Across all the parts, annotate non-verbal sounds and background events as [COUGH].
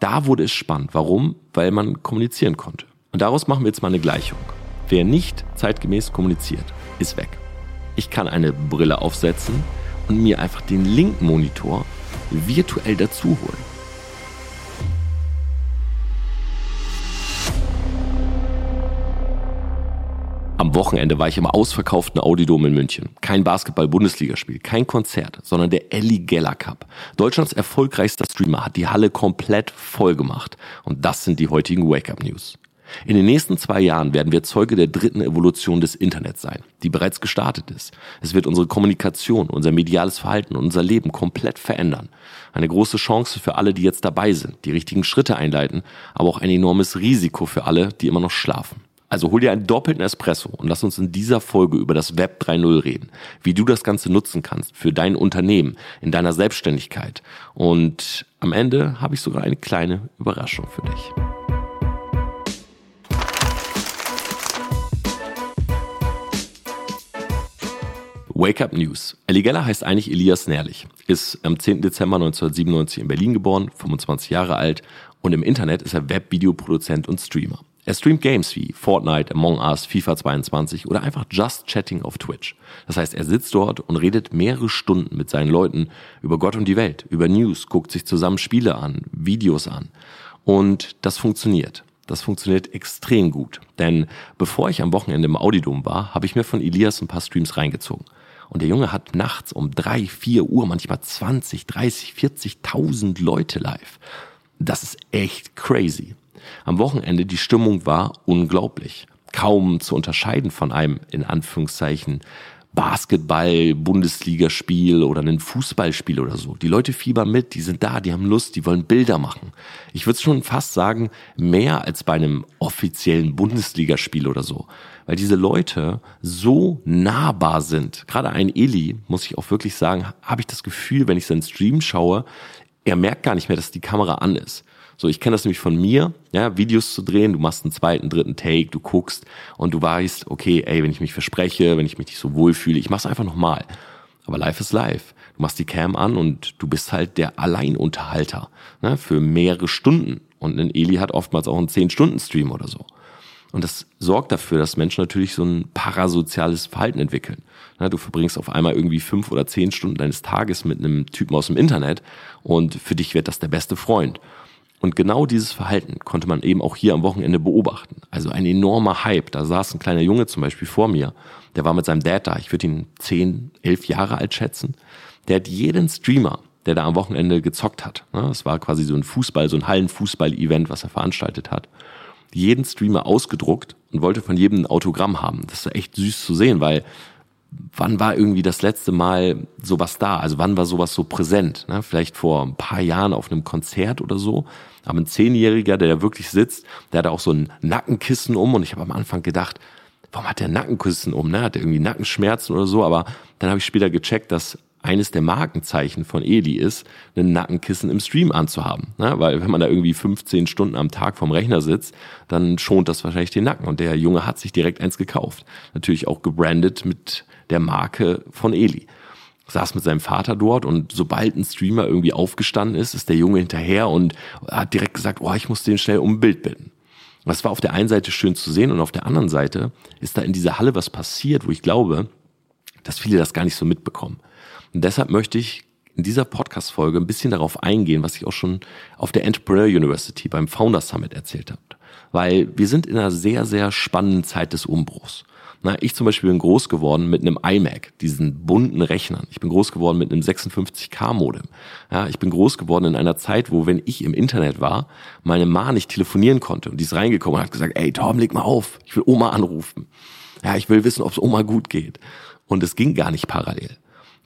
Da wurde es spannend. Warum? Weil man kommunizieren konnte. Und daraus machen wir jetzt mal eine Gleichung. Wer nicht zeitgemäß kommuniziert, ist weg. Ich kann eine Brille aufsetzen und mir einfach den linken Monitor virtuell dazu holen. Am Wochenende war ich im ausverkauften Audidom in München. Kein Basketball-Bundesligaspiel, kein Konzert, sondern der Ellie Geller Cup. Deutschlands erfolgreichster Streamer hat die Halle komplett voll gemacht. Und das sind die heutigen Wake-up-News. In den nächsten zwei Jahren werden wir Zeuge der dritten Evolution des Internets sein, die bereits gestartet ist. Es wird unsere Kommunikation, unser mediales Verhalten und unser Leben komplett verändern. Eine große Chance für alle, die jetzt dabei sind, die richtigen Schritte einleiten, aber auch ein enormes Risiko für alle, die immer noch schlafen. Also hol dir einen doppelten Espresso und lass uns in dieser Folge über das Web 3.0 reden, wie du das Ganze nutzen kannst für dein Unternehmen, in deiner Selbstständigkeit. Und am Ende habe ich sogar eine kleine Überraschung für dich. Wake Up News. Eligella heißt eigentlich Elias Nährlich, ist am 10. Dezember 1997 in Berlin geboren, 25 Jahre alt und im Internet ist er Webvideoproduzent und Streamer. Er streamt Games wie Fortnite, Among Us, FIFA 22 oder einfach Just Chatting auf Twitch. Das heißt, er sitzt dort und redet mehrere Stunden mit seinen Leuten über Gott und die Welt, über News, guckt sich zusammen Spiele an, Videos an. Und das funktioniert. Das funktioniert extrem gut. Denn bevor ich am Wochenende im Audidom war, habe ich mir von Elias ein paar Streams reingezogen. Und der Junge hat nachts um drei, vier Uhr manchmal 20, 30, 40.000 Leute live. Das ist echt crazy. Am Wochenende die Stimmung war unglaublich. Kaum zu unterscheiden von einem, in Anführungszeichen, Basketball-Bundesligaspiel oder ein Fußballspiel oder so. Die Leute fiebern mit, die sind da, die haben Lust, die wollen Bilder machen. Ich würde schon fast sagen, mehr als bei einem offiziellen Bundesligaspiel oder so. Weil diese Leute so nahbar sind. Gerade ein Eli, muss ich auch wirklich sagen, habe ich das Gefühl, wenn ich seinen Stream schaue, er merkt gar nicht mehr, dass die Kamera an ist. So, ich kenne das nämlich von mir, ja, Videos zu drehen, du machst einen zweiten, dritten Take, du guckst und du weißt, okay, ey, wenn ich mich verspreche, wenn ich mich nicht so wohl fühle, ich mach's einfach nochmal. Aber live ist live. Du machst die Cam an und du bist halt der Alleinunterhalter ne, für mehrere Stunden. Und ein Eli hat oftmals auch einen 10-Stunden-Stream oder so. Und das sorgt dafür, dass Menschen natürlich so ein parasoziales Verhalten entwickeln. Du verbringst auf einmal irgendwie fünf oder zehn Stunden deines Tages mit einem Typen aus dem Internet und für dich wird das der beste Freund. Und genau dieses Verhalten konnte man eben auch hier am Wochenende beobachten. Also ein enormer Hype. Da saß ein kleiner Junge zum Beispiel vor mir. Der war mit seinem Dad da. Ich würde ihn zehn, elf Jahre alt schätzen. Der hat jeden Streamer, der da am Wochenende gezockt hat. Das war quasi so ein Fußball, so ein Hallenfußball-Event, was er veranstaltet hat. Jeden Streamer ausgedruckt und wollte von jedem ein Autogramm haben. Das ist echt süß zu sehen, weil wann war irgendwie das letzte Mal sowas da? Also wann war sowas so präsent? Ne? Vielleicht vor ein paar Jahren auf einem Konzert oder so. Aber ein Zehnjähriger, der da wirklich sitzt, der hat auch so ein Nackenkissen um und ich habe am Anfang gedacht, warum hat der Nackenkissen um? Ne? Hat er irgendwie Nackenschmerzen oder so? Aber dann habe ich später gecheckt, dass eines der Markenzeichen von Eli ist, ein Nackenkissen im Stream anzuhaben. Ne? Weil wenn man da irgendwie 15 Stunden am Tag vom Rechner sitzt, dann schont das wahrscheinlich den Nacken. Und der Junge hat sich direkt eins gekauft. Natürlich auch gebrandet mit der Marke von Eli. Saß mit seinem Vater dort und sobald ein Streamer irgendwie aufgestanden ist, ist der Junge hinterher und hat direkt gesagt, oh, ich muss den schnell um ein Bild bitten. Das war auf der einen Seite schön zu sehen und auf der anderen Seite ist da in dieser Halle was passiert, wo ich glaube, dass viele das gar nicht so mitbekommen. Und deshalb möchte ich in dieser Podcast-Folge ein bisschen darauf eingehen, was ich auch schon auf der Entrepreneur University beim Founder Summit erzählt habe. Weil wir sind in einer sehr, sehr spannenden Zeit des Umbruchs. Na, ich zum Beispiel bin groß geworden mit einem iMac, diesen bunten Rechnern. Ich bin groß geworden mit einem 56K-Modem. Ja, ich bin groß geworden in einer Zeit, wo, wenn ich im Internet war, meine Ma nicht telefonieren konnte. Und die ist reingekommen und hat gesagt, ey Tom, leg mal auf, ich will Oma anrufen. Ja, ich will wissen, ob es Oma gut geht. Und es ging gar nicht parallel.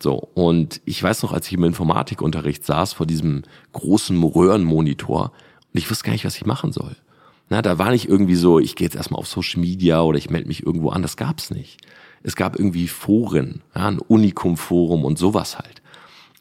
So, und ich weiß noch, als ich im Informatikunterricht saß vor diesem großen Röhrenmonitor und ich wusste gar nicht, was ich machen soll. Na, da war nicht irgendwie so, ich gehe jetzt erstmal auf Social Media oder ich melde mich irgendwo an. Das gab's nicht. Es gab irgendwie Foren, ja, ein Unikum-Forum und sowas halt.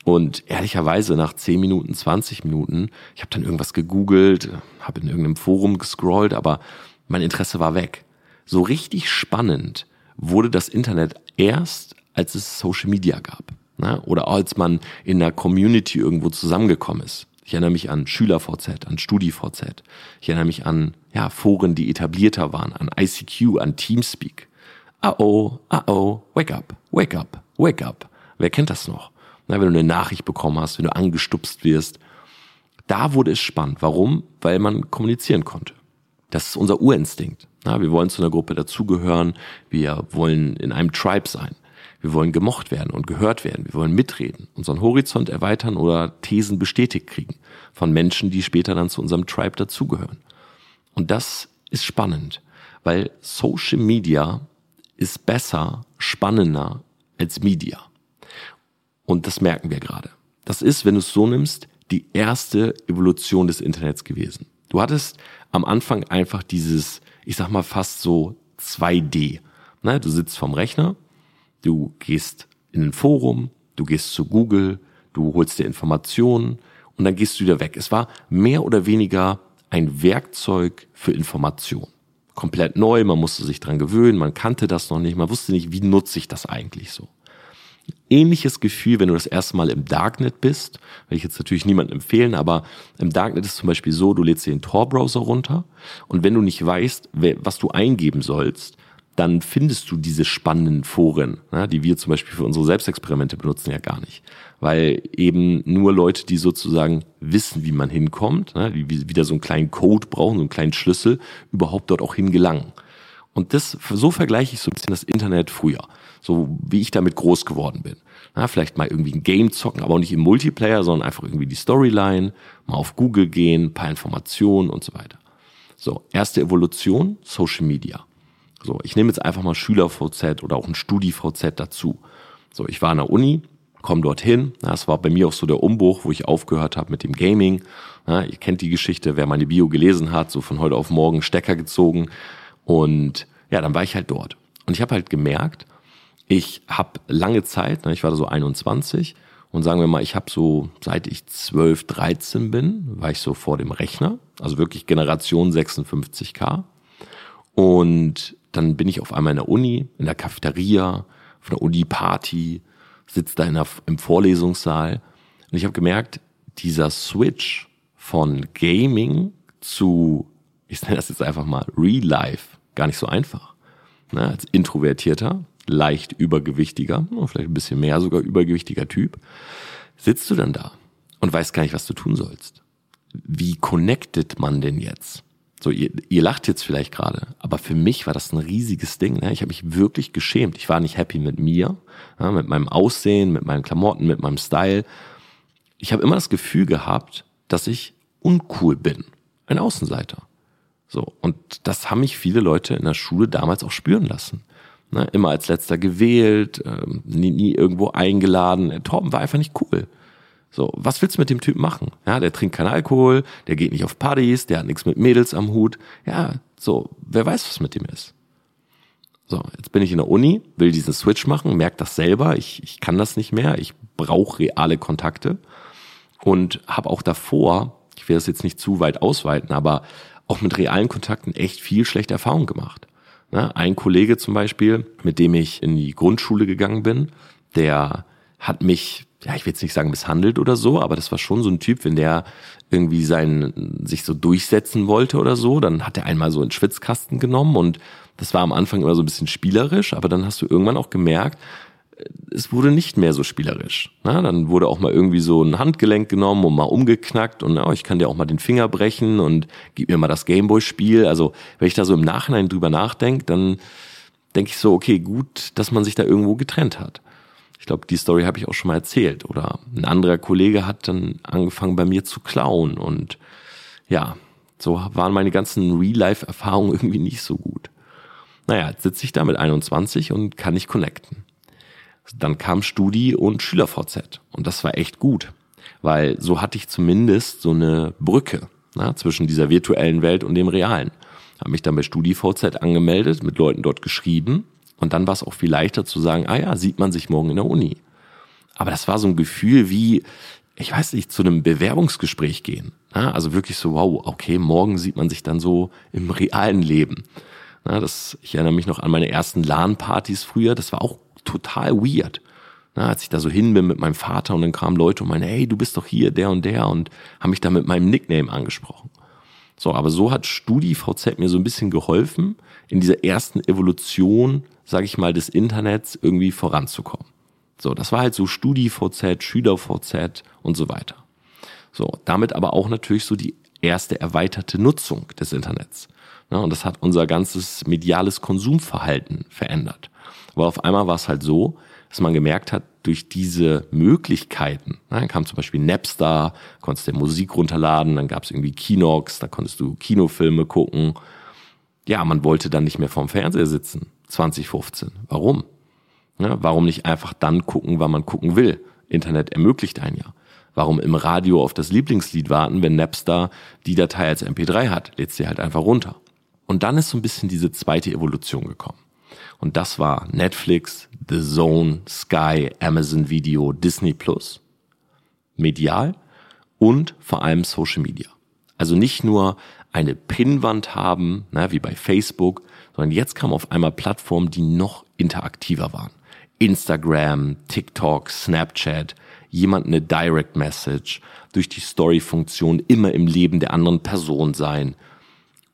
Und ehrlicherweise nach 10 Minuten, 20 Minuten, ich habe dann irgendwas gegoogelt, habe in irgendeinem Forum gescrollt, aber mein Interesse war weg. So richtig spannend wurde das Internet erst, als es Social Media gab. Ne? Oder als man in einer Community irgendwo zusammengekommen ist. Ich erinnere mich an SchülerVZ, an StudiVZ. Ich erinnere mich an ja, Foren, die etablierter waren, an ICQ, an Teamspeak. Ah oh, ah oh, wake up, wake up, wake up. Wer kennt das noch? Na, wenn du eine Nachricht bekommen hast, wenn du angestupst wirst. Da wurde es spannend. Warum? Weil man kommunizieren konnte. Das ist unser Urinstinkt. Na, wir wollen zu einer Gruppe dazugehören. Wir wollen in einem Tribe sein. Wir wollen gemocht werden und gehört werden. Wir wollen mitreden, unseren Horizont erweitern oder Thesen bestätigt kriegen von Menschen, die später dann zu unserem Tribe dazugehören. Und das ist spannend, weil Social Media ist besser, spannender als Media. Und das merken wir gerade. Das ist, wenn du es so nimmst, die erste Evolution des Internets gewesen. Du hattest am Anfang einfach dieses, ich sag mal fast so 2D. Ne, du sitzt vorm Rechner, Du gehst in ein Forum, du gehst zu Google, du holst dir Informationen und dann gehst du wieder weg. Es war mehr oder weniger ein Werkzeug für Information. Komplett neu, man musste sich dran gewöhnen, man kannte das noch nicht, man wusste nicht, wie nutze ich das eigentlich so. Ähnliches Gefühl, wenn du das erste Mal im Darknet bist, will ich jetzt natürlich niemandem empfehlen, aber im Darknet ist zum Beispiel so, du lädst dir den Tor-Browser runter und wenn du nicht weißt, was du eingeben sollst, dann findest du diese spannenden Foren, ja, die wir zum Beispiel für unsere Selbstexperimente benutzen, ja gar nicht. Weil eben nur Leute, die sozusagen wissen, wie man hinkommt, ja, die wieder so einen kleinen Code brauchen, so einen kleinen Schlüssel, überhaupt dort auch hingelangen. Und das, so vergleiche ich so ein bisschen das Internet früher. So wie ich damit groß geworden bin. Ja, vielleicht mal irgendwie ein Game zocken, aber auch nicht im Multiplayer, sondern einfach irgendwie die Storyline, mal auf Google gehen, paar Informationen und so weiter. So, erste Evolution, Social Media. So, ich nehme jetzt einfach mal Schüler-VZ oder auch ein Studi-VZ dazu. So, ich war an der Uni, komme dorthin. Das war bei mir auch so der Umbruch, wo ich aufgehört habe mit dem Gaming. Ja, ihr kennt die Geschichte, wer meine Bio gelesen hat, so von heute auf morgen Stecker gezogen. Und ja, dann war ich halt dort. Und ich habe halt gemerkt, ich habe lange Zeit, ich war da so 21 und sagen wir mal, ich habe so, seit ich 12, 13 bin, war ich so vor dem Rechner, also wirklich Generation 56K. Und dann bin ich auf einmal in der Uni, in der Cafeteria, auf einer Uni-Party, sitze da in der, im Vorlesungssaal und ich habe gemerkt, dieser Switch von Gaming zu, ich nenne das jetzt einfach mal Real Life, gar nicht so einfach. Ne, als introvertierter, leicht übergewichtiger, vielleicht ein bisschen mehr sogar übergewichtiger Typ, sitzt du dann da und weißt gar nicht, was du tun sollst. Wie connected man denn jetzt? So, ihr, ihr lacht jetzt vielleicht gerade, aber für mich war das ein riesiges Ding. Ne? Ich habe mich wirklich geschämt. Ich war nicht happy mit mir, ja, mit meinem Aussehen, mit meinen Klamotten, mit meinem Style. Ich habe immer das Gefühl gehabt, dass ich uncool bin, ein Außenseiter. So und das haben mich viele Leute in der Schule damals auch spüren lassen. Ne? Immer als letzter gewählt, äh, nie, nie irgendwo eingeladen. Torben war einfach nicht cool. So, was willst du mit dem Typ machen? Ja, der trinkt keinen Alkohol, der geht nicht auf Partys, der hat nichts mit Mädels am Hut. Ja, so, wer weiß, was mit dem ist. So, jetzt bin ich in der Uni, will diesen Switch machen, merke das selber, ich, ich kann das nicht mehr, ich brauche reale Kontakte und habe auch davor, ich will das jetzt nicht zu weit ausweiten, aber auch mit realen Kontakten echt viel schlechte Erfahrungen gemacht. Ja, ein Kollege zum Beispiel, mit dem ich in die Grundschule gegangen bin, der hat mich ja, ich will jetzt nicht sagen misshandelt oder so, aber das war schon so ein Typ, wenn der irgendwie sein, sich so durchsetzen wollte oder so, dann hat er einmal so einen Schwitzkasten genommen und das war am Anfang immer so ein bisschen spielerisch, aber dann hast du irgendwann auch gemerkt, äh, es wurde nicht mehr so spielerisch. Na, dann wurde auch mal irgendwie so ein Handgelenk genommen und mal umgeknackt und oh, ich kann dir auch mal den Finger brechen und gib mir mal das Gameboy-Spiel. Also wenn ich da so im Nachhinein drüber nachdenke, dann denke ich so, okay, gut, dass man sich da irgendwo getrennt hat. Ich glaube, die Story habe ich auch schon mal erzählt. Oder ein anderer Kollege hat dann angefangen bei mir zu klauen. Und ja, so waren meine ganzen Real-Life-Erfahrungen irgendwie nicht so gut. Naja, jetzt sitze ich da mit 21 und kann nicht connecten. Dann kam Studi und SchülerVZ. Und das war echt gut. Weil so hatte ich zumindest so eine Brücke na, zwischen dieser virtuellen Welt und dem realen. Habe mich dann bei StudiVZ angemeldet, mit Leuten dort geschrieben und dann war es auch viel leichter zu sagen, ah ja, sieht man sich morgen in der Uni. Aber das war so ein Gefühl wie, ich weiß nicht, zu einem Bewerbungsgespräch gehen. Also wirklich so, wow, okay, morgen sieht man sich dann so im realen Leben. Das, ich erinnere mich noch an meine ersten LAN-Partys früher, das war auch total weird. Als ich da so hin bin mit meinem Vater und dann kamen Leute und meinen, hey, du bist doch hier, der und der und haben mich da mit meinem Nickname angesprochen. So, aber so hat StudiVZ mir so ein bisschen geholfen, in dieser ersten Evolution, sage ich mal, des Internets irgendwie voranzukommen. So, das war halt so StudiVZ, SchülerVZ und so weiter. So, damit aber auch natürlich so die erste erweiterte Nutzung des Internets. Ja, und das hat unser ganzes mediales Konsumverhalten verändert. Aber auf einmal war es halt so, dass man gemerkt hat, durch diese Möglichkeiten, dann kam zum Beispiel Napster, konntest du Musik runterladen, dann gab es irgendwie Kinox, da konntest du Kinofilme gucken. Ja, man wollte dann nicht mehr vorm Fernseher sitzen, 2015. Warum? Ja, warum nicht einfach dann gucken, wann man gucken will? Internet ermöglicht einen ja. Warum im Radio auf das Lieblingslied warten, wenn Napster die Datei als MP3 hat? Lädst sie halt einfach runter. Und dann ist so ein bisschen diese zweite Evolution gekommen. Und das war Netflix, The Zone, Sky, Amazon Video, Disney Plus. Medial und vor allem Social Media. Also nicht nur eine Pinnwand haben, na, wie bei Facebook, sondern jetzt kamen auf einmal Plattformen, die noch interaktiver waren. Instagram, TikTok, Snapchat, jemand eine Direct Message, durch die Story-Funktion immer im Leben der anderen Person sein.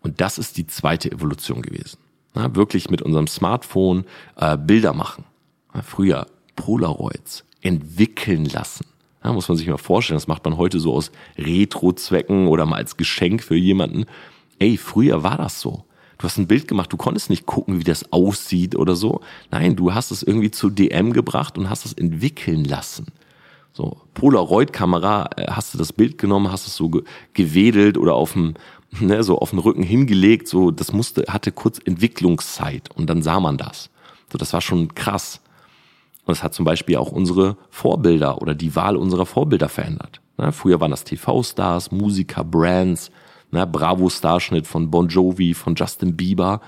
Und das ist die zweite Evolution gewesen. Na, wirklich mit unserem Smartphone äh, Bilder machen. Na, früher Polaroids entwickeln lassen. Ja, muss man sich mal vorstellen, das macht man heute so aus Retro-Zwecken oder mal als Geschenk für jemanden. Ey, früher war das so. Du hast ein Bild gemacht, du konntest nicht gucken, wie das aussieht oder so. Nein, du hast es irgendwie zu DM gebracht und hast es entwickeln lassen. So, Polaroid-Kamera, äh, hast du das Bild genommen, hast es so gewedelt oder auf dem, ne, so auf den Rücken hingelegt, so, das musste, hatte kurz Entwicklungszeit und dann sah man das. So, das war schon krass. Und das hat zum Beispiel auch unsere Vorbilder oder die Wahl unserer Vorbilder verändert. Ne, früher waren das TV-Stars, Musiker, Brands, ne, Bravo-Starschnitt von Bon Jovi, von Justin Bieber.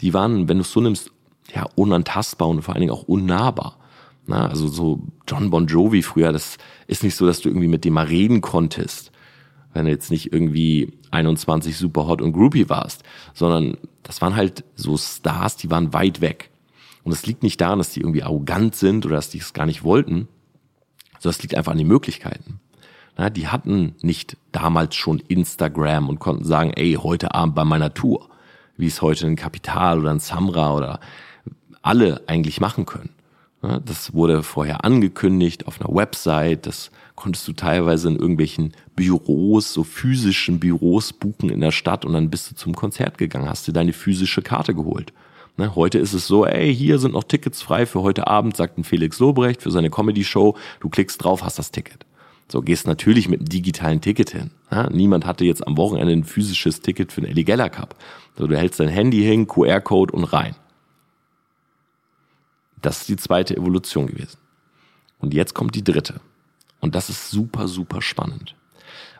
Die waren, wenn du es so nimmst, ja, unantastbar und vor allen Dingen auch unnahbar. Na, also so John Bon Jovi früher, das ist nicht so, dass du irgendwie mit dem mal reden konntest, wenn du jetzt nicht irgendwie 21 super hot und groupie warst, sondern das waren halt so Stars, die waren weit weg. Und das liegt nicht daran, dass die irgendwie arrogant sind oder dass die es gar nicht wollten, sondern es liegt einfach an den Möglichkeiten. Na, die hatten nicht damals schon Instagram und konnten sagen, ey, heute Abend bei meiner Tour, wie es heute ein Kapital oder ein Samra oder alle eigentlich machen können. Das wurde vorher angekündigt auf einer Website. Das konntest du teilweise in irgendwelchen Büros, so physischen Büros buchen in der Stadt und dann bist du zum Konzert gegangen, hast dir deine physische Karte geholt. Heute ist es so, ey, hier sind noch Tickets frei für heute Abend, sagt ein Felix Lobrecht für seine Comedy-Show. Du klickst drauf, hast das Ticket. So, gehst natürlich mit einem digitalen Ticket hin. niemand hatte jetzt am Wochenende ein physisches Ticket für den Ellie Geller Cup. So, du hältst dein Handy hin, QR-Code und rein. Das ist die zweite Evolution gewesen. Und jetzt kommt die dritte. Und das ist super, super spannend.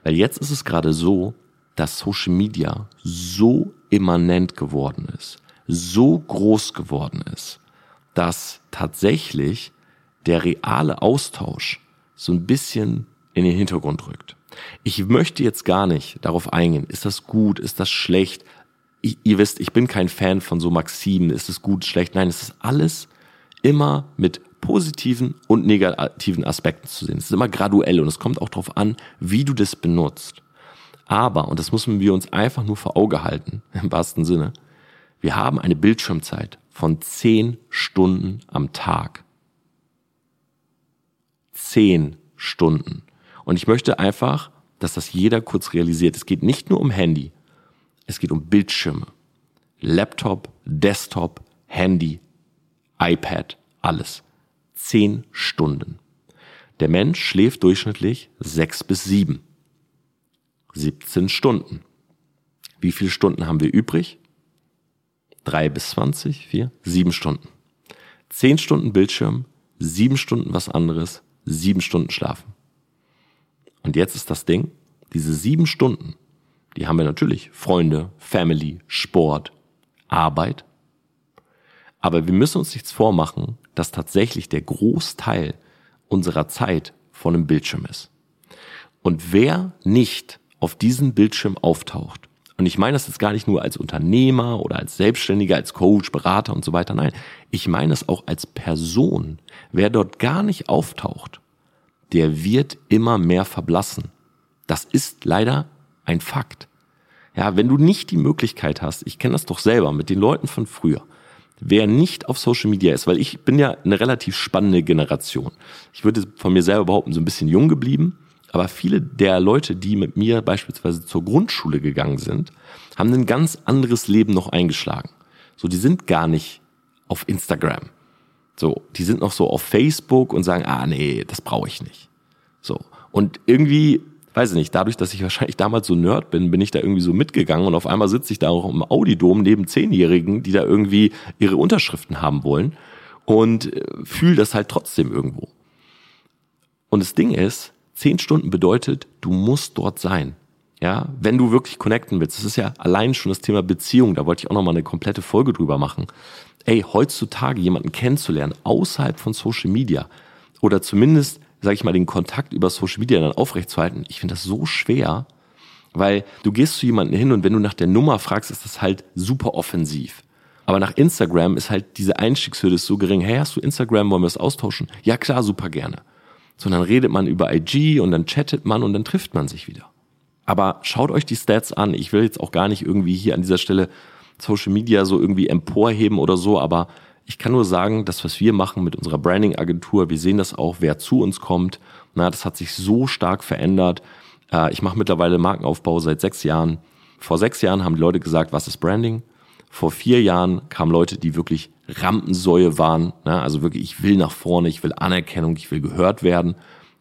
Weil jetzt ist es gerade so, dass Social Media so immanent geworden ist, so groß geworden ist, dass tatsächlich der reale Austausch so ein bisschen in den Hintergrund rückt. Ich möchte jetzt gar nicht darauf eingehen, ist das gut, ist das schlecht? Ich, ihr wisst, ich bin kein Fan von so Maximen, ist es gut, schlecht? Nein, es ist alles immer mit positiven und negativen Aspekten zu sehen. Es ist immer graduell und es kommt auch darauf an, wie du das benutzt. Aber, und das müssen wir uns einfach nur vor Auge halten, [LAUGHS] im wahrsten Sinne, wir haben eine Bildschirmzeit von zehn Stunden am Tag. Zehn Stunden. Und ich möchte einfach, dass das jeder kurz realisiert. Es geht nicht nur um Handy, es geht um Bildschirme. Laptop, Desktop, Handy, iPad, alles. Zehn Stunden. Der Mensch schläft durchschnittlich sechs bis sieben. 17 Stunden. Wie viele Stunden haben wir übrig? Drei bis zwanzig, vier, sieben Stunden. Zehn Stunden Bildschirm, sieben Stunden was anderes, sieben Stunden schlafen. Und jetzt ist das Ding, diese sieben Stunden, die haben wir natürlich Freunde, Family, Sport, Arbeit, aber wir müssen uns nichts vormachen, dass tatsächlich der Großteil unserer Zeit von einem Bildschirm ist. Und wer nicht auf diesem Bildschirm auftaucht, Und ich meine das jetzt gar nicht nur als Unternehmer oder als Selbstständiger, als Coach, Berater und so weiter. Nein, ich meine es auch als Person. Wer dort gar nicht auftaucht, der wird immer mehr verblassen. Das ist leider ein Fakt. Ja, wenn du nicht die Möglichkeit hast, ich kenne das doch selber mit den Leuten von früher, wer nicht auf Social Media ist, weil ich bin ja eine relativ spannende Generation. Ich würde von mir selber behaupten, so ein bisschen jung geblieben aber viele der Leute, die mit mir beispielsweise zur Grundschule gegangen sind, haben ein ganz anderes Leben noch eingeschlagen. So, die sind gar nicht auf Instagram. So, die sind noch so auf Facebook und sagen, ah nee, das brauche ich nicht. So. Und irgendwie, weiß ich nicht, dadurch, dass ich wahrscheinlich damals so Nerd bin, bin ich da irgendwie so mitgegangen und auf einmal sitze ich da auch im Audidom neben Zehnjährigen, die da irgendwie ihre Unterschriften haben wollen und äh, fühle das halt trotzdem irgendwo. Und das Ding ist, Zehn Stunden bedeutet, du musst dort sein. Ja, wenn du wirklich connecten willst. Das ist ja allein schon das Thema Beziehung. Da wollte ich auch nochmal eine komplette Folge drüber machen. Ey, heutzutage jemanden kennenzulernen außerhalb von Social Media oder zumindest, sage ich mal, den Kontakt über Social Media dann aufrechtzuerhalten. Ich finde das so schwer, weil du gehst zu jemanden hin und wenn du nach der Nummer fragst, ist das halt super offensiv. Aber nach Instagram ist halt diese Einstiegshürde so gering. Hey, hast du Instagram? Wollen wir das austauschen? Ja klar, super gerne sondern redet man über IG und dann chattet man und dann trifft man sich wieder. Aber schaut euch die Stats an. Ich will jetzt auch gar nicht irgendwie hier an dieser Stelle Social Media so irgendwie emporheben oder so, aber ich kann nur sagen, das, was wir machen mit unserer Branding-Agentur, wir sehen das auch, wer zu uns kommt. Na, das hat sich so stark verändert. Äh, ich mache mittlerweile Markenaufbau seit sechs Jahren. Vor sechs Jahren haben die Leute gesagt, was ist Branding? Vor vier Jahren kamen Leute, die wirklich Rampensäue waren. Ne? Also wirklich, ich will nach vorne, ich will Anerkennung, ich will gehört werden.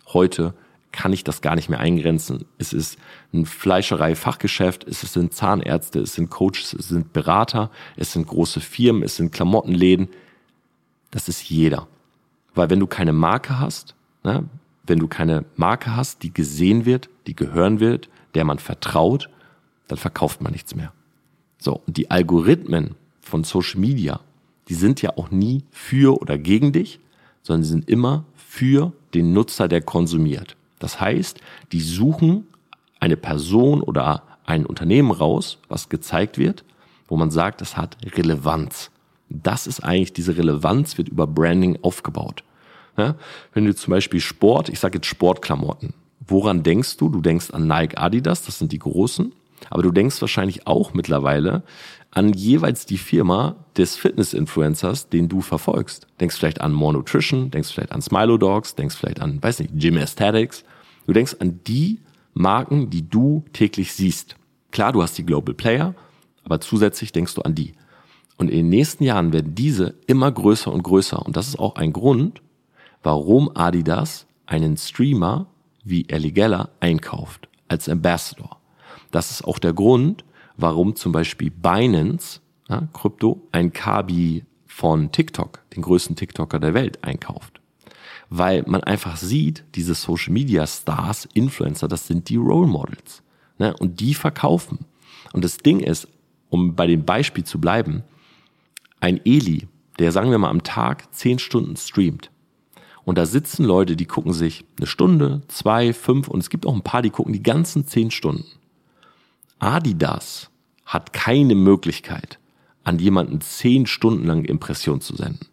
Heute kann ich das gar nicht mehr eingrenzen. Es ist ein Fleischerei-Fachgeschäft, es sind Zahnärzte, es sind Coaches, es sind Berater, es sind große Firmen, es sind Klamottenläden. Das ist jeder. Weil wenn du keine Marke hast, ne, wenn du keine Marke hast, die gesehen wird, die gehören wird, der man vertraut, dann verkauft man nichts mehr. So, und die Algorithmen von Social Media, die sind ja auch nie für oder gegen dich, sondern sie sind immer für den Nutzer, der konsumiert. Das heißt, die suchen eine Person oder ein Unternehmen raus, was gezeigt wird, wo man sagt, das hat Relevanz. Das ist eigentlich, diese Relevanz wird über Branding aufgebaut. Ja, wenn du zum Beispiel Sport, ich sage jetzt Sportklamotten, woran denkst du? Du denkst an Nike, Adidas, das sind die großen. Aber du denkst wahrscheinlich auch mittlerweile an jeweils die Firma des Fitness-Influencers, den du verfolgst. Denkst vielleicht an More Nutrition, denkst vielleicht an Smilo Dogs, denkst vielleicht an, weiß nicht, Gym Aesthetics. Du denkst an die Marken, die du täglich siehst. Klar, du hast die Global Player, aber zusätzlich denkst du an die. Und in den nächsten Jahren werden diese immer größer und größer. Und das ist auch ein Grund, warum Adidas einen Streamer wie Ellie Geller einkauft als Ambassador. Das ist auch der Grund, warum zum Beispiel Binance, ja, Krypto, ein Kabi von TikTok, den größten TikToker der Welt, einkauft. Weil man einfach sieht, diese Social Media Stars, Influencer, das sind die Role Models. Ne? Und die verkaufen. Und das Ding ist, um bei dem Beispiel zu bleiben, ein Eli, der sagen wir mal am Tag zehn Stunden streamt. Und da sitzen Leute, die gucken sich eine Stunde, zwei, fünf und es gibt auch ein paar, die gucken die ganzen zehn Stunden. Adidas hat keine Möglichkeit, an jemanden zehn Stunden lang Impression zu senden.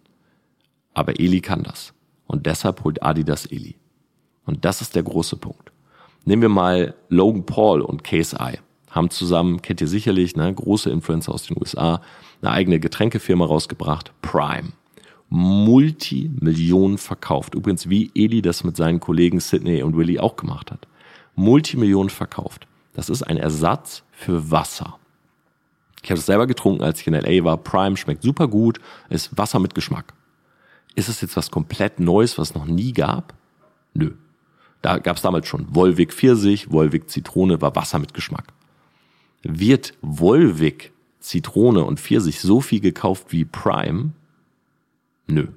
Aber Eli kann das. Und deshalb holt Adidas Eli. Und das ist der große Punkt. Nehmen wir mal Logan Paul und Case Eye. Haben zusammen, kennt ihr sicherlich, ne, große Influencer aus den USA, eine eigene Getränkefirma rausgebracht, Prime. Multimillionen verkauft. Übrigens, wie Eli das mit seinen Kollegen Sidney und Willy auch gemacht hat. Multimillionen verkauft. Das ist ein Ersatz für Wasser. Ich habe es selber getrunken, als ich in LA war. Prime schmeckt super gut, ist Wasser mit Geschmack. Ist es jetzt was komplett Neues, was es noch nie gab? Nö. Da gab es damals schon Volvic Pfirsich, Volvic Zitrone, war Wasser mit Geschmack. Wird Volvic Zitrone und Pfirsich so viel gekauft wie Prime? Nö.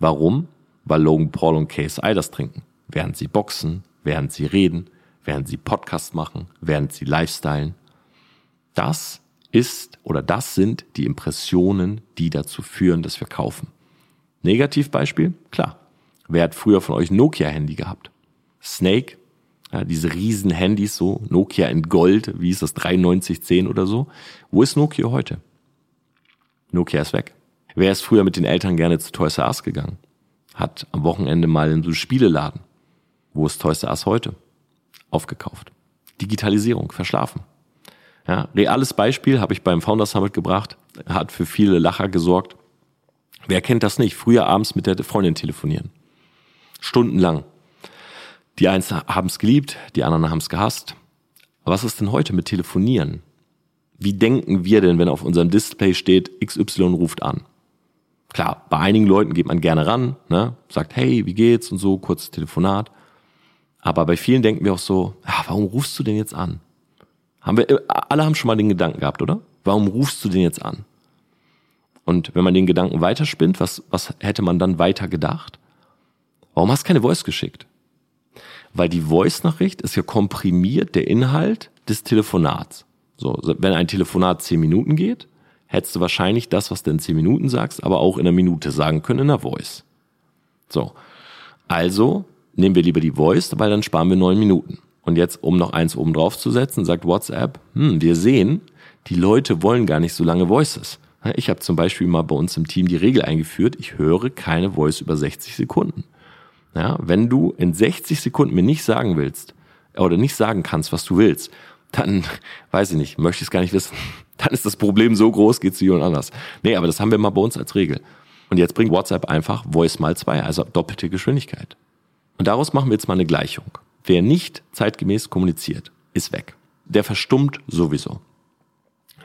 Warum? Weil Logan Paul und KSI das trinken. Während sie boxen, während sie reden, während sie Podcast machen, während sie Lifestylen. Das ist oder das sind die Impressionen, die dazu führen, dass wir kaufen. Negativbeispiel? Klar. Wer hat früher von euch Nokia-Handy gehabt? Snake Ja, diese riesen Handys so, Nokia in Gold, wie ist das, 9310 oder so. Wo ist Nokia heute? Nokia ist weg. Wer ist früher mit den Eltern gerne zu Toys R Us gegangen? Hat am Wochenende mal in so einen Spieleladen. Wo ist Toys R Us heute? Aufgekauft. Digitalisierung, verschlafen. Ja, reales Beispiel habe ich beim Founders Summit gebracht, hat für viele Lacher gesorgt. Wer kennt das nicht? Früher abends mit der Freundin telefonieren. Stundenlang. Die einen haben es geliebt, die anderen haben es gehasst. Was ist denn heute mit Telefonieren? Wie denken wir denn, wenn auf unserem Display steht, XY ruft an? Klar, bei einigen Leuten geht man gerne ran, ne? sagt, hey, wie geht's und so, kurzes Telefonat. Aber bei vielen denken wir auch so, ah, warum rufst du denn jetzt an? Haben wir, alle haben schon mal den Gedanken gehabt, oder? Warum rufst du den jetzt an? Und wenn man den Gedanken weiterspinnt, was, was hätte man dann weiter gedacht? Warum hast du keine Voice geschickt? Weil die Voice-Nachricht ist ja komprimiert der Inhalt des Telefonats. So, wenn ein Telefonat zehn Minuten geht, hättest du wahrscheinlich das, was du in zehn Minuten sagst, aber auch in einer Minute sagen können in der Voice. So. Also nehmen wir lieber die Voice, weil dann sparen wir neun Minuten. Und jetzt, um noch eins oben drauf zu setzen, sagt WhatsApp, hm, wir sehen, die Leute wollen gar nicht so lange Voices. Ich habe zum Beispiel mal bei uns im Team die Regel eingeführt, ich höre keine Voice über 60 Sekunden. Ja, wenn du in 60 Sekunden mir nicht sagen willst oder nicht sagen kannst, was du willst, dann [LAUGHS] weiß ich nicht, möchte ich es gar nicht wissen. [LAUGHS] Dann ist das Problem so groß, geht es jemand anders. Nee, aber das haben wir mal bei uns als Regel. Und jetzt bringt WhatsApp einfach Voice mal zwei, also doppelte Geschwindigkeit. Und daraus machen wir jetzt mal eine Gleichung. Wer nicht zeitgemäß kommuniziert, ist weg. Der verstummt sowieso.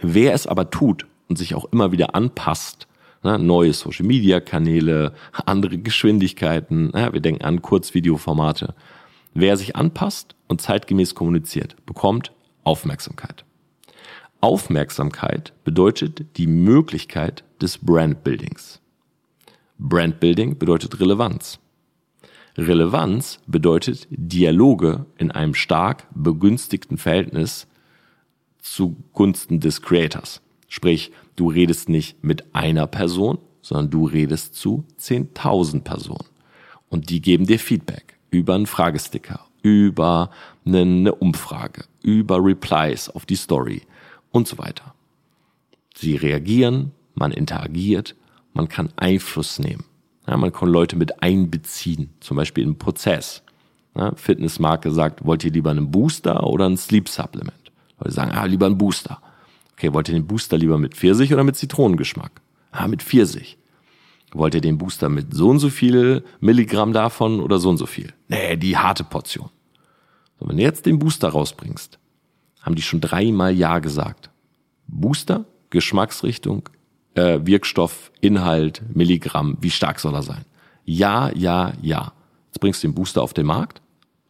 Wer es aber tut und sich auch immer wieder anpasst, ne, neue Social-Media-Kanäle, andere Geschwindigkeiten, ne, wir denken an Kurzvideoformate. Wer sich anpasst und zeitgemäß kommuniziert, bekommt Aufmerksamkeit. Aufmerksamkeit bedeutet die Möglichkeit des Brandbuildings. Brandbuilding bedeutet Relevanz. Relevanz bedeutet Dialoge in einem stark begünstigten Verhältnis zugunsten des Creators. Sprich, du redest nicht mit einer Person, sondern du redest zu 10.000 Personen. Und die geben dir Feedback über einen Fragesticker, über eine Umfrage, über Replies auf die Story und so weiter. Sie reagieren, man interagiert, man kann Einfluss nehmen. Ja, man kann Leute mit einbeziehen, zum Beispiel im Prozess. Ja, Fitnessmarke sagt, wollt ihr lieber einen Booster oder ein Sleep Supplement? Leute sagen, ah, lieber ein Booster. Okay, wollt ihr den Booster lieber mit Pfirsich oder mit Zitronengeschmack? Ah, mit Pfirsich. Wollt ihr den Booster mit so und so viel Milligramm davon oder so und so viel? Nee, die harte Portion. So, wenn du jetzt den Booster rausbringst, haben die schon dreimal Ja gesagt. Booster, Geschmacksrichtung, äh, Wirkstoff, Inhalt, Milligramm, wie stark soll er sein? Ja, ja, ja. Jetzt bringst du den Booster auf den Markt.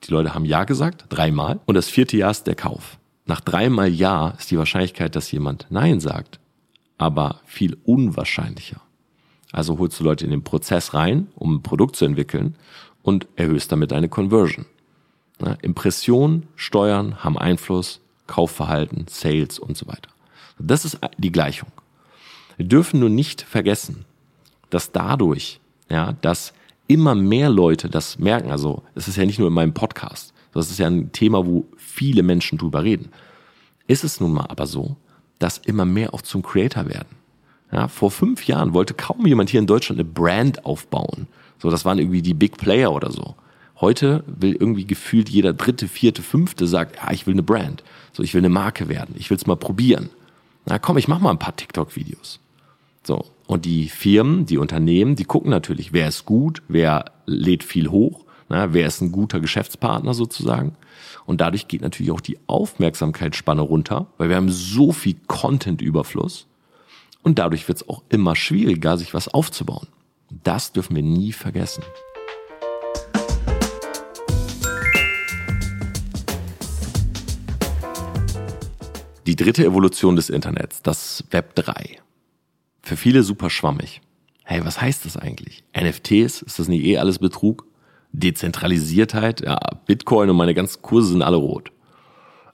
Die Leute haben Ja gesagt, dreimal. Und das vierte Jahr ist der Kauf. Nach dreimal Ja ist die Wahrscheinlichkeit, dass jemand Nein sagt, aber viel unwahrscheinlicher. Also holst du Leute in den Prozess rein, um ein Produkt zu entwickeln und erhöhst damit deine Conversion. Ja, Impression, Steuern haben Einfluss, Kaufverhalten, Sales und so weiter. Das ist die Gleichung. Wir dürfen nur nicht vergessen, dass dadurch, ja, dass immer mehr Leute das merken, also es ist ja nicht nur in meinem Podcast, das ist ja ein Thema, wo viele Menschen drüber reden. Ist es nun mal aber so, dass immer mehr auch zum Creator werden. Ja, vor fünf Jahren wollte kaum jemand hier in Deutschland eine Brand aufbauen. So, das waren irgendwie die Big Player oder so. Heute will irgendwie gefühlt jeder dritte, vierte, fünfte sagt, ja, ich will eine Brand. So, ich will eine Marke werden. Ich will es mal probieren. Na komm, ich mach mal ein paar TikTok-Videos. So. Und die Firmen, die Unternehmen, die gucken natürlich, wer ist gut, wer lädt viel hoch, na, wer ist ein guter Geschäftspartner sozusagen. Und dadurch geht natürlich auch die Aufmerksamkeitsspanne runter, weil wir haben so viel Content-Überfluss. Und dadurch wird es auch immer schwieriger, sich was aufzubauen. Das dürfen wir nie vergessen. Die dritte Evolution des Internets, das Web 3. Für viele super schwammig. Hey, was heißt das eigentlich? NFTs, ist das nicht eh alles Betrug? Dezentralisiertheit, ja, Bitcoin und meine ganzen Kurse sind alle rot.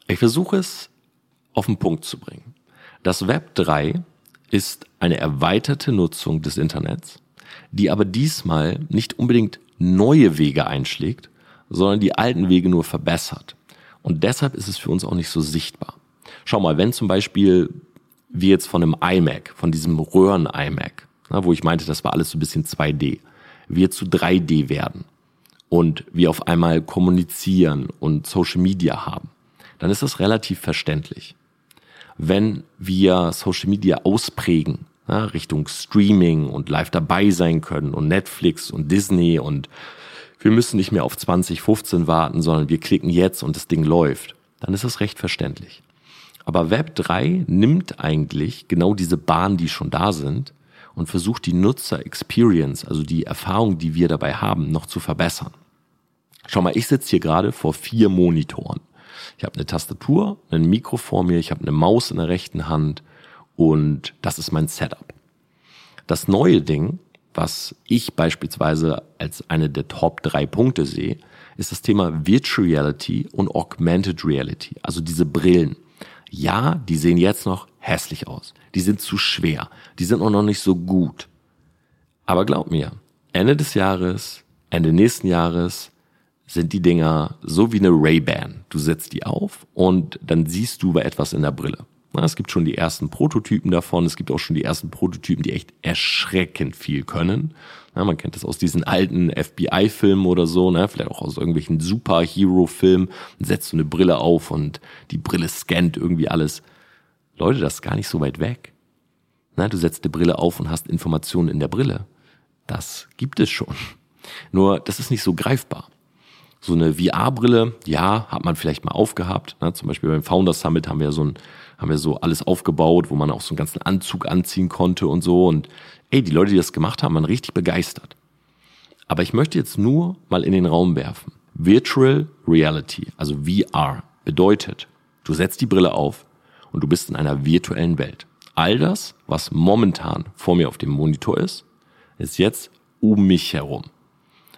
Ich versuche es auf den Punkt zu bringen. Das Web 3 ist eine erweiterte Nutzung des Internets, die aber diesmal nicht unbedingt neue Wege einschlägt, sondern die alten Wege nur verbessert. Und deshalb ist es für uns auch nicht so sichtbar. Schau mal, wenn zum Beispiel wir jetzt von einem iMac, von diesem Röhren-iMac, wo ich meinte, das war alles so ein bisschen 2D, wir zu 3D werden und wir auf einmal kommunizieren und Social Media haben, dann ist das relativ verständlich. Wenn wir Social Media ausprägen, ja, Richtung Streaming und live dabei sein können und Netflix und Disney und wir müssen nicht mehr auf 2015 warten, sondern wir klicken jetzt und das Ding läuft, dann ist das recht verständlich. Aber Web 3 nimmt eigentlich genau diese Bahnen, die schon da sind, und versucht die Nutzer-Experience, also die Erfahrung, die wir dabei haben, noch zu verbessern. Schau mal, ich sitze hier gerade vor vier Monitoren. Ich habe eine Tastatur, ein Mikro vor mir, ich habe eine Maus in der rechten Hand und das ist mein Setup. Das neue Ding, was ich beispielsweise als eine der Top drei Punkte sehe, ist das Thema Virtual Reality und Augmented Reality, also diese Brillen. Ja, die sehen jetzt noch hässlich aus. Die sind zu schwer. Die sind auch noch nicht so gut. Aber glaub mir, Ende des Jahres, Ende nächsten Jahres sind die Dinger so wie eine Ray-Ban. Du setzt die auf und dann siehst du etwas in der Brille. Es gibt schon die ersten Prototypen davon. Es gibt auch schon die ersten Prototypen, die echt erschreckend viel können. Man kennt das aus diesen alten FBI-Filmen oder so, ne? vielleicht auch aus irgendwelchen Superhero-Filmen. Setzt du eine Brille auf und die Brille scannt irgendwie alles. Leute, das ist gar nicht so weit weg. Du setzt die Brille auf und hast Informationen in der Brille. Das gibt es schon. Nur, das ist nicht so greifbar. So eine VR-Brille, ja, hat man vielleicht mal aufgehabt. Ne? Zum Beispiel beim Founders Summit haben wir so ein, haben wir so alles aufgebaut, wo man auch so einen ganzen Anzug anziehen konnte und so. Und ey, die Leute, die das gemacht haben, waren richtig begeistert. Aber ich möchte jetzt nur mal in den Raum werfen. Virtual Reality, also VR, bedeutet, du setzt die Brille auf und du bist in einer virtuellen Welt. All das, was momentan vor mir auf dem Monitor ist, ist jetzt um mich herum.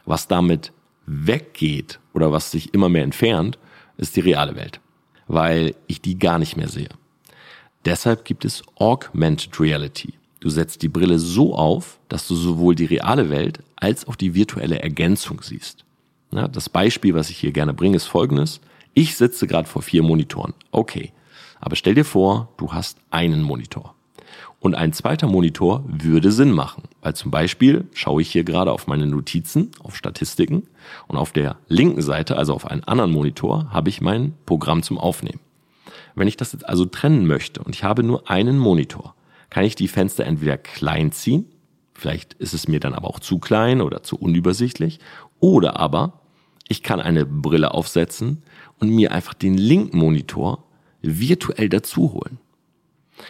Was damit weggeht oder was sich immer mehr entfernt, ist die reale Welt, weil ich die gar nicht mehr sehe. Deshalb gibt es Augmented Reality. Du setzt die Brille so auf, dass du sowohl die reale Welt als auch die virtuelle Ergänzung siehst. Ja, das Beispiel, was ich hier gerne bringe, ist folgendes. Ich sitze gerade vor vier Monitoren. Okay. Aber stell dir vor, du hast einen Monitor. Und ein zweiter Monitor würde Sinn machen, weil zum Beispiel schaue ich hier gerade auf meine Notizen, auf Statistiken und auf der linken Seite, also auf einen anderen Monitor, habe ich mein Programm zum Aufnehmen. Wenn ich das jetzt also trennen möchte und ich habe nur einen Monitor, kann ich die Fenster entweder klein ziehen, vielleicht ist es mir dann aber auch zu klein oder zu unübersichtlich, oder aber ich kann eine Brille aufsetzen und mir einfach den linken Monitor virtuell dazu holen.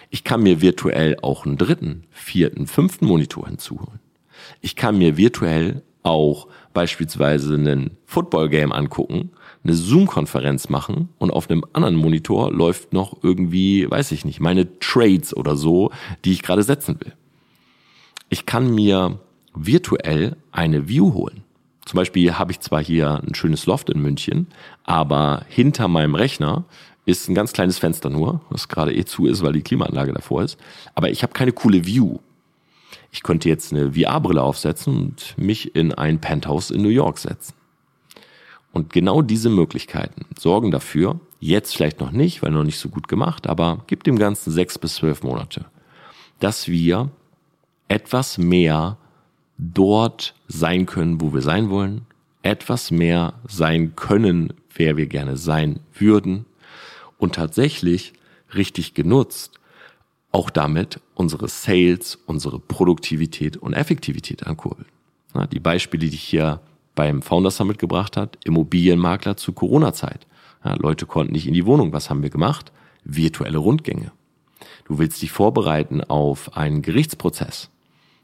Ich kann mir virtuell auch einen dritten, vierten, fünften Monitor hinzuholen. Ich kann mir virtuell auch beispielsweise einen Football-Game angucken, eine Zoom-Konferenz machen und auf einem anderen Monitor läuft noch irgendwie, weiß ich nicht, meine Trades oder so, die ich gerade setzen will. Ich kann mir virtuell eine View holen. Zum Beispiel habe ich zwar hier ein schönes Loft in München, aber hinter meinem Rechner ist ein ganz kleines Fenster nur, was gerade eh zu ist, weil die Klimaanlage davor ist. Aber ich habe keine coole View. Ich könnte jetzt eine VR-Brille aufsetzen und mich in ein Penthouse in New York setzen. Und genau diese Möglichkeiten sorgen dafür, jetzt vielleicht noch nicht, weil noch nicht so gut gemacht, aber gibt dem Ganzen sechs bis zwölf Monate, dass wir etwas mehr dort sein können, wo wir sein wollen, etwas mehr sein können, wer wir gerne sein würden und tatsächlich richtig genutzt, auch damit unsere Sales, unsere Produktivität und Effektivität ankurbeln. Die Beispiele, die ich hier beim Founder Summit gebracht hat, Immobilienmakler zu Corona-Zeit. Leute konnten nicht in die Wohnung. Was haben wir gemacht? Virtuelle Rundgänge. Du willst dich vorbereiten auf einen Gerichtsprozess.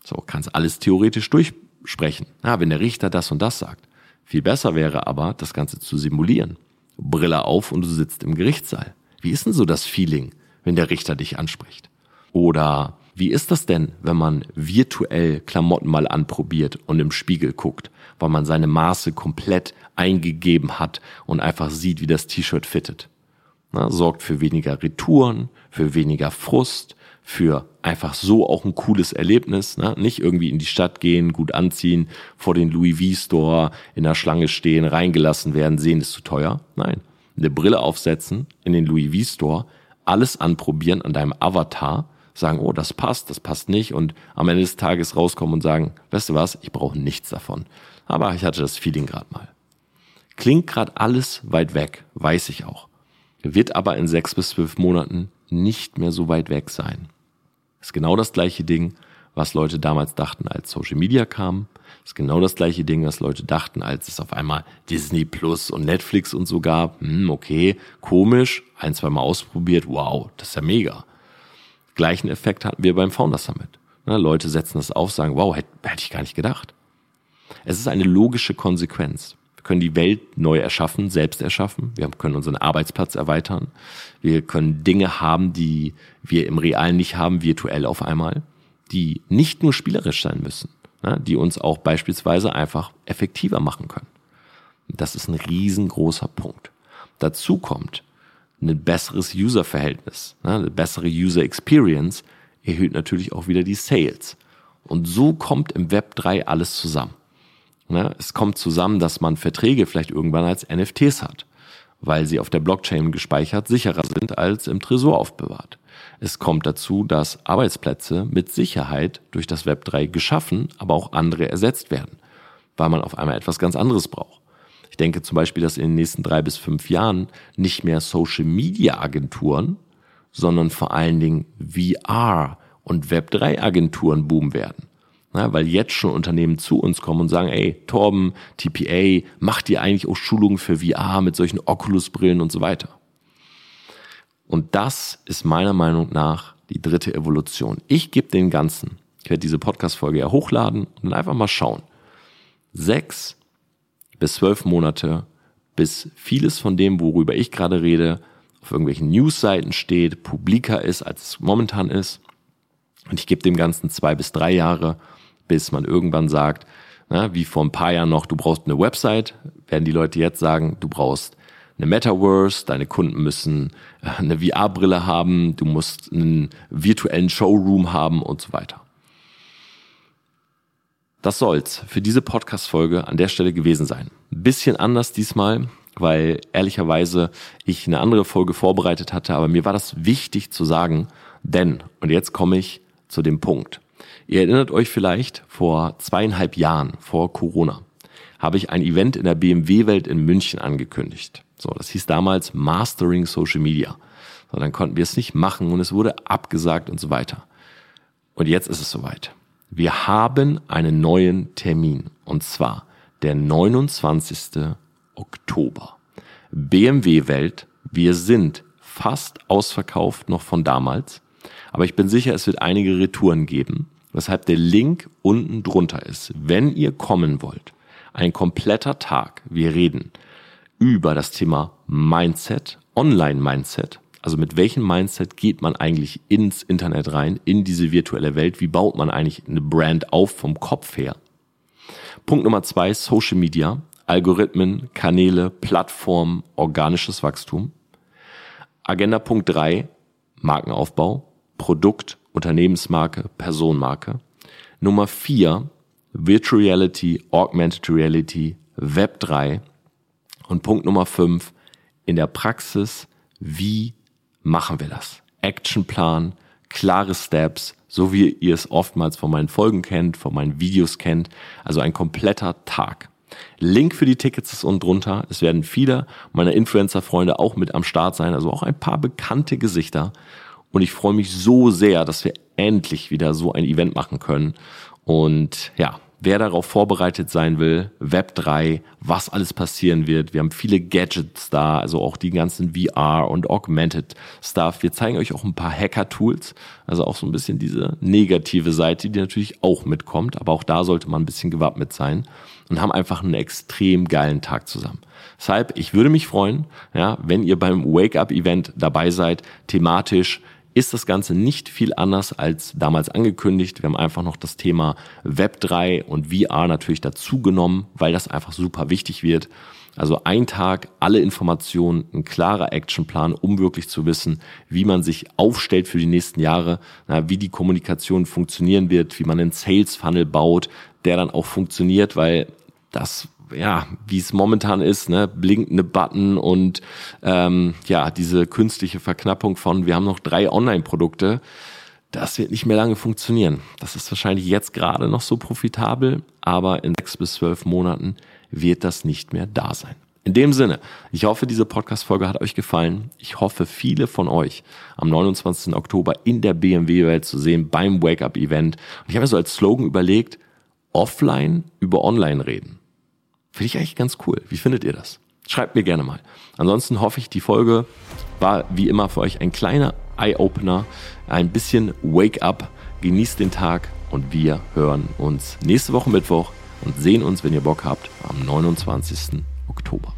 So, kannst alles theoretisch durchsprechen. Ja, wenn der Richter das und das sagt. Viel besser wäre aber, das Ganze zu simulieren. Brille auf und du sitzt im Gerichtssaal. Wie ist denn so das Feeling, wenn der Richter dich anspricht? Oder wie ist das denn, wenn man virtuell Klamotten mal anprobiert und im Spiegel guckt, weil man seine Maße komplett eingegeben hat und einfach sieht, wie das T-Shirt fittet? Na, sorgt für weniger Retouren, für weniger Frust, für einfach so auch ein cooles Erlebnis. Ne? Nicht irgendwie in die Stadt gehen, gut anziehen, vor den Louis V Store in der Schlange stehen, reingelassen werden, sehen, ist zu teuer. Nein, eine Brille aufsetzen in den Louis V Store, alles anprobieren an deinem Avatar, sagen, oh, das passt, das passt nicht und am Ende des Tages rauskommen und sagen, weißt du was, ich brauche nichts davon. Aber ich hatte das Feeling gerade mal. Klingt gerade alles weit weg, weiß ich auch. Wird aber in sechs bis zwölf Monaten nicht mehr so weit weg sein. Ist genau das gleiche Ding, was Leute damals dachten, als Social Media kam. Ist genau das gleiche Ding, was Leute dachten, als es auf einmal Disney Plus und Netflix und so gab. Hm, okay, komisch, ein, zwei Mal ausprobiert, wow, das ist ja mega. Gleichen Effekt hatten wir beim Founder Summit. Ne, Leute setzen das auf, sagen, wow, hätte, hätte ich gar nicht gedacht. Es ist eine logische Konsequenz können die Welt neu erschaffen, selbst erschaffen. Wir können unseren Arbeitsplatz erweitern. Wir können Dinge haben, die wir im Realen nicht haben, virtuell auf einmal, die nicht nur spielerisch sein müssen, ne, die uns auch beispielsweise einfach effektiver machen können. Das ist ein riesengroßer Punkt. Dazu kommt ein besseres User-Verhältnis, ne, eine bessere User-Experience erhöht natürlich auch wieder die Sales. Und so kommt im Web 3 alles zusammen. Ne? Es kommt zusammen, dass man Verträge vielleicht irgendwann als NFTs hat, weil sie auf der Blockchain gespeichert sicherer sind als im Tresor aufbewahrt. Es kommt dazu, dass Arbeitsplätze mit Sicherheit durch das Web 3 geschaffen, aber auch andere ersetzt werden, weil man auf einmal etwas ganz anderes braucht. Ich denke zum Beispiel, dass in den nächsten drei bis fünf Jahren nicht mehr Social Media Agenturen, sondern vor allen Dingen VR und Web 3 Agenturen boomen werden. Na, weil jetzt schon Unternehmen zu uns kommen und sagen, ey, Torben, TPA, macht ihr eigentlich auch Schulungen für VR mit solchen Oculus-Brillen und so weiter? Und das ist meiner Meinung nach die dritte Evolution. Ich gebe den Ganzen, ich werde diese Podcast-Folge ja hochladen und einfach mal schauen. Sechs bis zwölf Monate, bis vieles von dem, worüber ich gerade rede, auf irgendwelchen Newsseiten steht, publiker ist, als es momentan ist. Und ich gebe dem Ganzen zwei bis drei Jahre bis man irgendwann sagt, na, wie vor ein paar Jahren noch, du brauchst eine Website, werden die Leute jetzt sagen, du brauchst eine Metaverse, deine Kunden müssen äh, eine VR-Brille haben, du musst einen virtuellen Showroom haben und so weiter. Das soll's für diese Podcast-Folge an der Stelle gewesen sein. Ein bisschen anders diesmal, weil ehrlicherweise ich eine andere Folge vorbereitet hatte, aber mir war das wichtig zu sagen, denn, und jetzt komme ich zu dem Punkt. Ihr erinnert euch vielleicht, vor zweieinhalb Jahren, vor Corona, habe ich ein Event in der BMW-Welt in München angekündigt. So, das hieß damals Mastering Social Media. So, dann konnten wir es nicht machen und es wurde abgesagt und so weiter. Und jetzt ist es soweit. Wir haben einen neuen Termin und zwar der 29. Oktober. BMW Welt, wir sind fast ausverkauft noch von damals, aber ich bin sicher, es wird einige Retouren geben weshalb der Link unten drunter ist. Wenn ihr kommen wollt, ein kompletter Tag, wir reden über das Thema Mindset, Online-Mindset, also mit welchem Mindset geht man eigentlich ins Internet rein, in diese virtuelle Welt, wie baut man eigentlich eine Brand auf vom Kopf her. Punkt Nummer zwei, Social Media, Algorithmen, Kanäle, Plattformen, organisches Wachstum. Agenda Punkt drei, Markenaufbau, Produkt, Unternehmensmarke, Personenmarke. Nummer vier, Virtual Reality, Augmented Reality, Web 3. Und Punkt Nummer fünf, in der Praxis, wie machen wir das? Actionplan, klare Steps, so wie ihr es oftmals von meinen Folgen kennt, von meinen Videos kennt. Also ein kompletter Tag. Link für die Tickets ist unten drunter. Es werden viele meiner Influencer-Freunde auch mit am Start sein, also auch ein paar bekannte Gesichter. Und ich freue mich so sehr, dass wir endlich wieder so ein Event machen können. Und ja, wer darauf vorbereitet sein will, Web 3, was alles passieren wird. Wir haben viele Gadgets da, also auch die ganzen VR und Augmented Stuff. Wir zeigen euch auch ein paar Hacker-Tools, also auch so ein bisschen diese negative Seite, die natürlich auch mitkommt, aber auch da sollte man ein bisschen gewappnet sein und haben einfach einen extrem geilen Tag zusammen. Deshalb, ich würde mich freuen, ja, wenn ihr beim Wake-up-Event dabei seid, thematisch ist das Ganze nicht viel anders als damals angekündigt. Wir haben einfach noch das Thema Web 3 und VR natürlich dazu genommen, weil das einfach super wichtig wird. Also ein Tag, alle Informationen, ein klarer Actionplan, um wirklich zu wissen, wie man sich aufstellt für die nächsten Jahre, na, wie die Kommunikation funktionieren wird, wie man einen Sales Funnel baut, der dann auch funktioniert, weil das ja, wie es momentan ist, ne, blinkende Button und ähm, ja, diese künstliche Verknappung von, wir haben noch drei Online-Produkte, das wird nicht mehr lange funktionieren. Das ist wahrscheinlich jetzt gerade noch so profitabel, aber in sechs bis zwölf Monaten wird das nicht mehr da sein. In dem Sinne, ich hoffe, diese Podcast-Folge hat euch gefallen. Ich hoffe, viele von euch am 29. Oktober in der BMW-Welt zu sehen beim Wake-Up-Event. Und ich habe mir so als Slogan überlegt, offline über online reden. Finde ich eigentlich ganz cool. Wie findet ihr das? Schreibt mir gerne mal. Ansonsten hoffe ich, die Folge war wie immer für euch ein kleiner Eye-Opener, ein bisschen Wake-up. Genießt den Tag und wir hören uns nächste Woche Mittwoch und sehen uns, wenn ihr Bock habt, am 29. Oktober.